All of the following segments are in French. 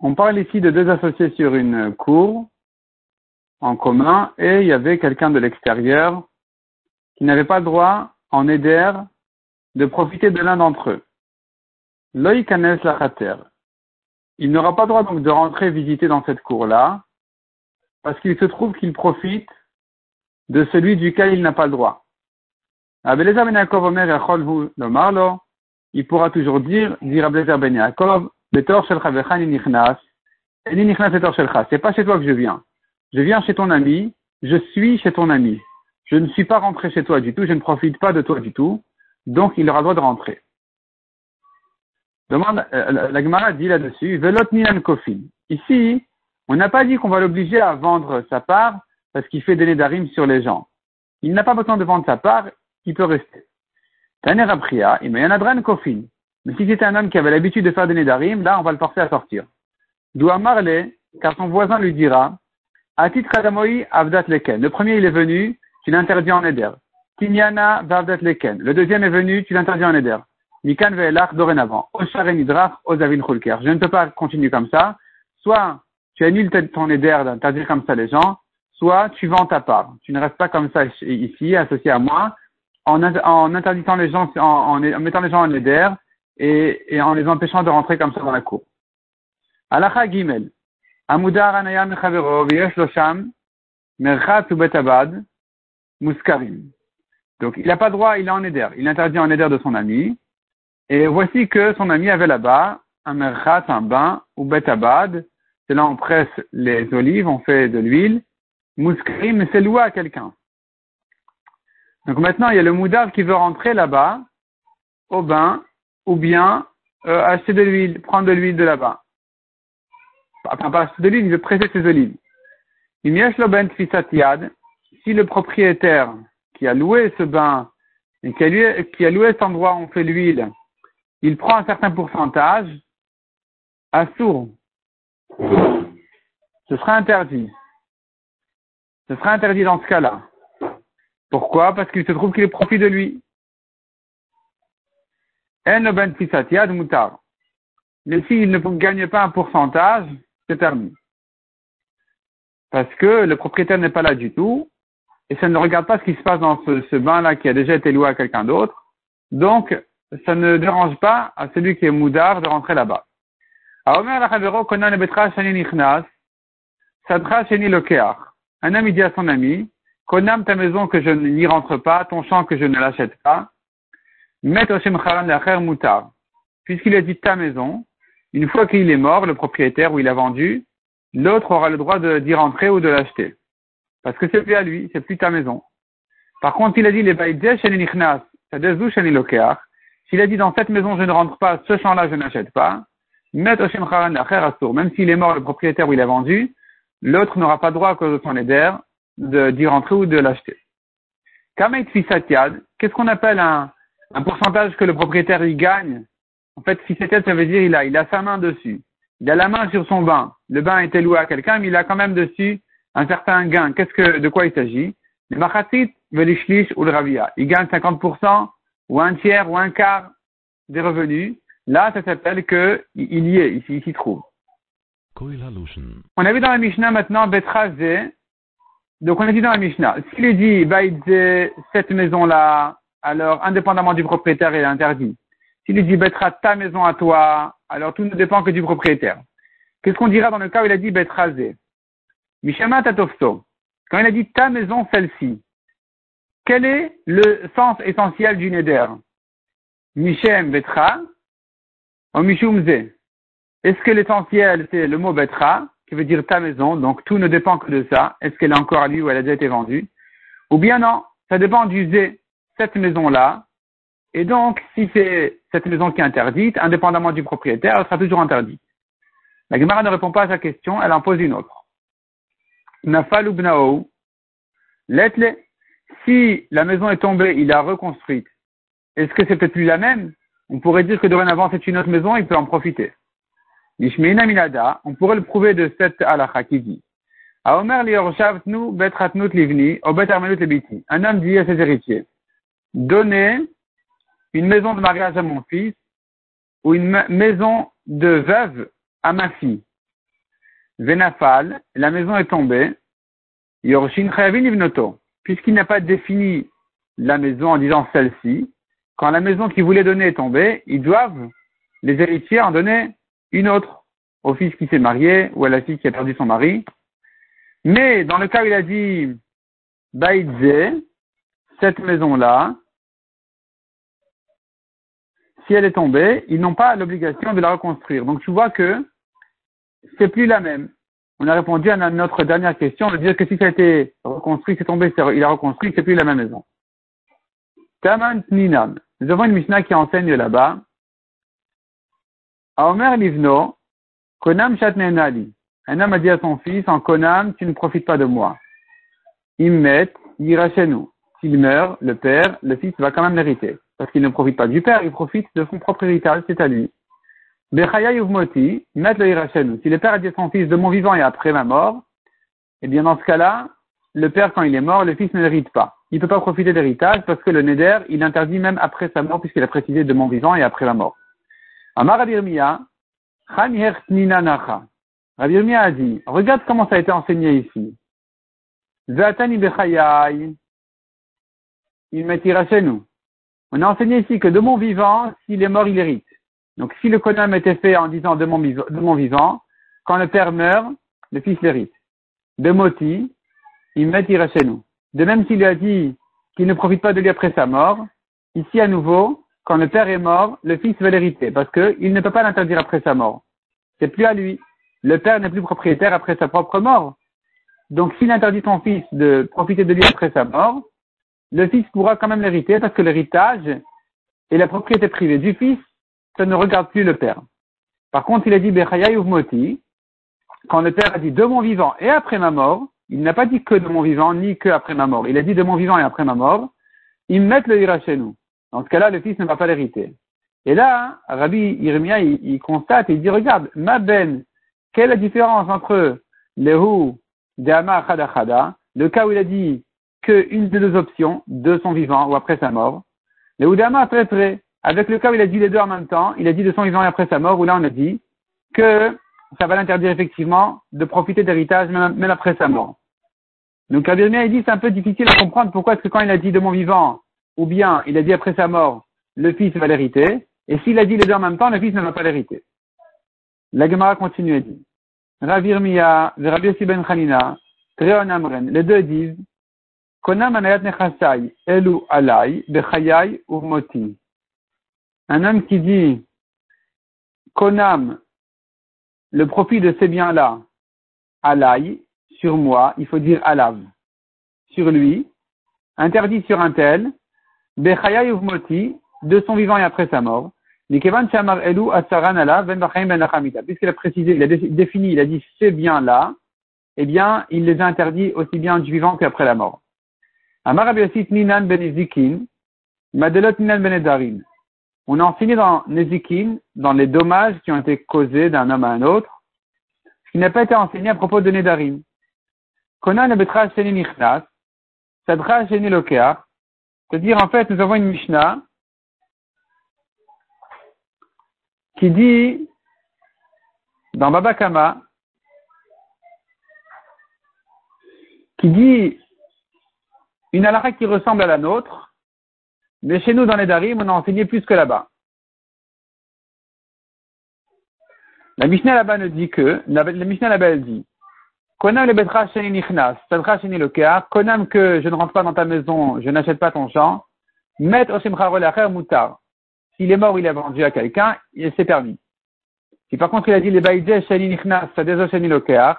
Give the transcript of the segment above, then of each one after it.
On parle ici de deux associés sur une cour en commun et il y avait quelqu'un de l'extérieur qui n'avait pas droit en éder de profiter de l'un d'entre eux. Il n'aura pas le droit donc de rentrer visiter dans cette cour-là, parce qu'il se trouve qu'il profite de celui duquel il n'a pas le droit. Ben il pourra toujours dire, dire Ablezer Ben Yaakov, c'est pas chez toi que je viens. Je viens chez ton ami, je suis chez ton ami. Je ne suis pas rentré chez toi du tout, je ne profite pas de toi du tout, donc il aura le droit de rentrer. Euh, la Gemara dit là-dessus, Velot Nilan Kofin. Ici, on n'a pas dit qu'on va l'obliger à vendre sa part parce qu'il fait des nédarim sur les gens. Il n'a pas besoin de vendre sa part, il peut rester. Taner Apria, il met un Kofin. Mais si c'était un homme qui avait l'habitude de faire des nédarim, là, on va le forcer à sortir. Doua Marle, car son voisin lui dira, Atit Kadamoi Avdat Leken. Le premier, il est venu, tu l'interdis en éder. Tinyana Vavdat Leken. Le deuxième est venu, tu l'interdis en éder. Mikan ve'elach dorénavant. Je ne peux pas continuer comme ça. Soit tu annules ton éder d'interdire comme ça les gens, soit tu vends ta part. Tu ne restes pas comme ça ici, associé à moi, en, en interdisant les gens, en, mettant les gens en éder et, et, en les empêchant de rentrer comme ça dans la cour. Alacha Gimel. Amudar anaya mechavero v'yesh lo sham merchat muskarim. Donc il n'a pas droit, il est en éder. Il interdit en éder de son ami. Et voici que son ami avait là-bas un merchat, un bain, ou betabad. C'est là on presse les olives, on fait de l'huile. Mouskrim, c'est loué à quelqu'un. Donc maintenant, il y a le moudar qui veut rentrer là-bas, au bain, ou bien euh, acheter de l'huile, prendre de l'huile de là-bas. Enfin, pas acheter de l'huile, il veut presser ses olives. Ben si le propriétaire qui a loué ce bain et qui a, qui a loué cet endroit où on fait l'huile, il prend un certain pourcentage, à sourd, ce sera interdit. Ce sera interdit dans ce cas-là. Pourquoi? Parce qu'il se trouve qu'il est profit de lui. Mais s'il ne gagne pas un pourcentage, c'est terminé. Parce que le propriétaire n'est pas là du tout, et ça ne regarde pas ce qui se passe dans ce bain-là qui a déjà été loué à quelqu'un d'autre. Donc, ça ne dérange pas à celui qui est moudard de rentrer là-bas. Un ami dit à son ami, Konam ta maison que je n'y rentre pas, ton champ que je ne l'achète pas. Puisqu'il a dit ta maison, une fois qu'il est mort, le propriétaire où il a vendu, l'autre aura le droit d'y rentrer ou de l'acheter. Parce que c'est plus à lui, c'est plus ta maison. Par contre, il a dit les s'il a dit dans cette maison je ne rentre pas, ce champ-là je n'achète pas, même s'il est mort le propriétaire où il a vendu, l'autre n'aura pas droit à cause de son éder d'y rentrer ou de l'acheter. Qu'est-ce qu'on appelle un, pourcentage que le propriétaire y gagne? En fait, fisatiad, ça veut dire il a, il a sa main dessus. Il a la main sur son bain. Le bain été loué à quelqu'un, mais il a quand même dessus un certain gain. Qu'est-ce que, de quoi il s'agit? Le machatit, ou le. Il gagne 50%, ou un tiers ou un quart des revenus, là, ça s'appelle que il y est, il s'y trouve. On a vu dans la Mishnah maintenant Betrazé. Donc on a dit dans la Mishnah, s'il est dit Baïdze, cette maison-là, alors indépendamment du propriétaire, il est interdit. S'il est dit Betra ta maison à toi, alors tout ne dépend que du propriétaire. Qu'est-ce qu'on dira dans le cas où il a dit Betrazé Mishama Tatofso. Quand il a dit ta maison, celle-ci, quel est le sens essentiel du neder? Mishem betra ou mishum Est-ce que l'essentiel c'est le mot betra qui veut dire ta maison, donc tout ne dépend que de ça? Est-ce qu'elle est encore à lui ou elle a déjà été vendue? Ou bien non, ça dépend du zé, cette maison-là. Et donc, si c'est cette maison qui est interdite, indépendamment du propriétaire, elle sera toujours interdite. La Gemara ne répond pas à sa question, elle en pose une autre. Nafal ou letle si la maison est tombée, il a reconstruite, est-ce que c'est peut-être plus la même? On pourrait dire que dorénavant c'est une autre maison, il peut en profiter. On pourrait le prouver de cette halakha qui dit. Un homme dit à ses héritiers, donnez une maison de mariage à mon fils ou une maison de veuve à ma fille. Venafal, la maison est tombée. Chayavin ivnoto. Puisqu'il n'a pas défini la maison en disant celle-ci, quand la maison qu'il voulait donner est tombée, ils doivent, les héritiers, en donner une autre au fils qui s'est marié ou à la fille qui a perdu son mari. Mais dans le cas où il a dit Baïdze, cette maison-là, si elle est tombée, ils n'ont pas l'obligation de la reconstruire. Donc tu vois que c'est plus la même. On a répondu à notre dernière question de dire que si ça a été reconstruit, c'est tombé, il a reconstruit, c'est plus la même maison. Taman Ninam. Nous avons une Mishnah qui enseigne là-bas. Omer Livno, Konam Shatnenali. Un homme a dit à son fils, en Konam, tu ne profites pas de moi. Immet, ira chez nous. S'il meurt, le père, le fils va quand même l'hériter. Parce qu'il ne profite pas du père, il profite de son propre héritage, c'est à lui. Bechaya Yuvmoti, met le ira chez nous. Si le père a dit à son fils, de mon vivant et après ma mort, eh bien dans ce cas-là, le père, quand il est mort, le fils ne l'hérite pas. Il ne peut pas profiter d'héritage parce que le Neder, il interdit même après sa mort puisqu'il a précisé de mon vivant et après la mort. Amar Abirmiya, Nacha. Rabbi a dit, regarde comment ça a été enseigné ici. Zatani bechayai, il chez nous. On a enseigné ici que de mon vivant, s'il est mort, il hérite. Donc si le konam était fait en disant de mon, vivant, quand le père meurt, le fils l'hérite. De moti, il m'attira chez nous. De même s'il a dit qu'il ne profite pas de lui après sa mort, ici à nouveau, quand le père est mort, le fils va l'hériter, parce qu'il ne peut pas l'interdire après sa mort. C'est plus à lui le père n'est plus propriétaire après sa propre mort. Donc s'il interdit son fils de profiter de lui après sa mort, le fils pourra quand même l'hériter parce que l'héritage et la propriété privée du fils, ça ne regarde plus le père. Par contre, il a dit Bechaya Moti, quand le père a dit de mon vivant et après ma mort, il n'a pas dit que de mon vivant ni que après ma mort. Il a dit de mon vivant et après ma mort, ils mettent le ira chez nous. Dans ce cas-là, le fils ne va pas l'hériter. Et là, Rabbi Irmia, il, constate et il dit, regarde, ma ben quelle est la différence entre Lehu Dama Khada le cas où il a dit qu'une des deux options, de son vivant ou après sa mort, Lehu Dama très très, avec le cas où il a dit les deux en même temps, il a dit de son vivant et après sa mort, où là on a dit que ça va l'interdire effectivement de profiter d'héritage même, après sa mort. Donc Rabbi il dit c'est un peu difficile à comprendre pourquoi est-ce que quand il a dit de mon vivant, ou bien il a dit après sa mort, le fils va l'hériter, et s'il a dit les deux en même temps, le fils ne va pas l'hériter. La Gemara continue et dit, Ravir Mia, Rabbi Ben Khalina, Treon Amren, les deux disent. Un homme qui dit, Konam, le profit de ces biens-là, alai, sur moi, il faut dire alav, sur lui, interdit sur un tel, bechayai moti, de son vivant et après sa mort, ben Puisqu'il a précisé, il a défini, il a dit ces biens-là, eh bien, il les a interdits aussi bien du vivant qu'après la mort. Amar Ninan ben Madelot Ninan ben On a enseigné dans Nezikin, dans les dommages qui ont été causés d'un homme à un autre, ce qui n'a pas été enseigné à propos de Nedarim. Konan betra sheni. C'est-à-dire, en fait, nous avons une Mishnah qui dit dans Baba Kama, qui dit une halakha qui ressemble à la nôtre, mais chez nous dans les Darim, on a enseigné plus que là-bas. La Mishnah là-bas ne dit que, la, Mishnah là-bas elle dit, Konam le betra sheni nichnas, sadra sheni lokea, konam que je ne rentre pas dans ta maison, je n'achète pas ton champ, met oshimcha roleacher mutar. S'il est mort, il a vendu à quelqu'un, c'est permis. Si par contre il a dit les baïdje shani nichnas shani lokeach,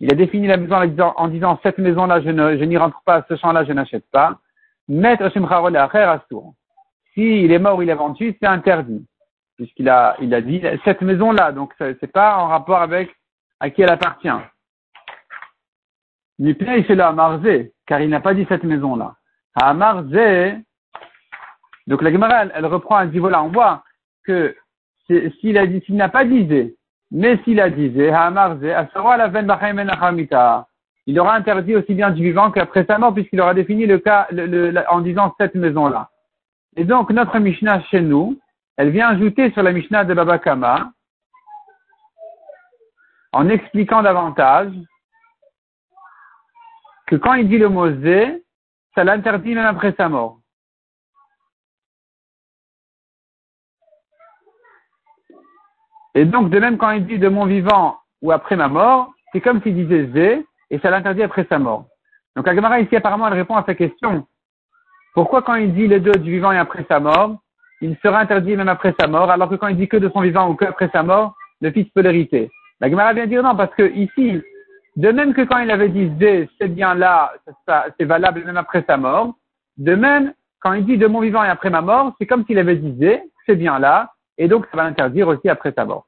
il a défini la maison en disant, en disant cette maison-là, je n'y rentre pas, ce champ-là, je n'achète pas. Mettre Shimcharol Astour. S'il est mort il a vendu, c'est interdit. Puisqu'il a, il a dit cette maison-là, donc c'est pas en rapport avec à qui elle appartient. Il fait là Marzé, car il n'a pas dit cette maison-là. À Marzé, donc la Gemara, elle, reprend, elle dit voilà, on voit que s'il a dit, s'il n'a pas dit Mais s'il a dit il aura interdit aussi bien du vivant qu'après sa mort, puisqu'il aura défini le cas en disant cette maison-là. Et donc, notre Mishnah chez nous, elle vient ajouter sur la Mishnah de Baba Kama, en expliquant davantage que quand il dit le mot zé, ça l'interdit même après sa mort. Et donc, de même quand il dit de mon vivant ou après ma mort, c'est comme s'il disait zé, et ça l'interdit après sa mort. Donc, Agamara ici, apparemment, elle répond à sa question. Pourquoi quand il dit les deux du vivant et après sa mort, il sera interdit même après sa mort, alors que quand il dit que de son vivant ou que après sa mort, le fils peut l'hériter? La Gemara vient dire non, parce que ici, de même que quand il avait dit c'est bien là, c'est valable même après sa mort, de même, quand il dit de mon vivant et après ma mort, c'est comme s'il avait dit c'est bien là, et donc ça va l'interdire aussi après sa mort.